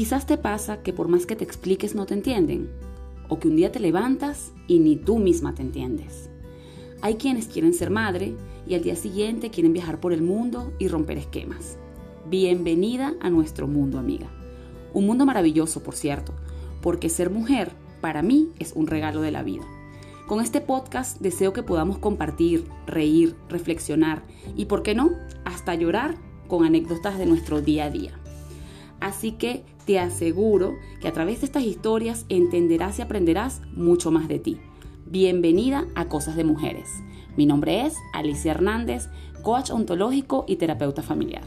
Quizás te pasa que por más que te expliques no te entienden, o que un día te levantas y ni tú misma te entiendes. Hay quienes quieren ser madre y al día siguiente quieren viajar por el mundo y romper esquemas. Bienvenida a nuestro mundo, amiga. Un mundo maravilloso, por cierto, porque ser mujer para mí es un regalo de la vida. Con este podcast deseo que podamos compartir, reír, reflexionar y, ¿por qué no?, hasta llorar con anécdotas de nuestro día a día. Así que te aseguro que a través de estas historias entenderás y aprenderás mucho más de ti. Bienvenida a Cosas de Mujeres. Mi nombre es Alicia Hernández, coach ontológico y terapeuta familiar.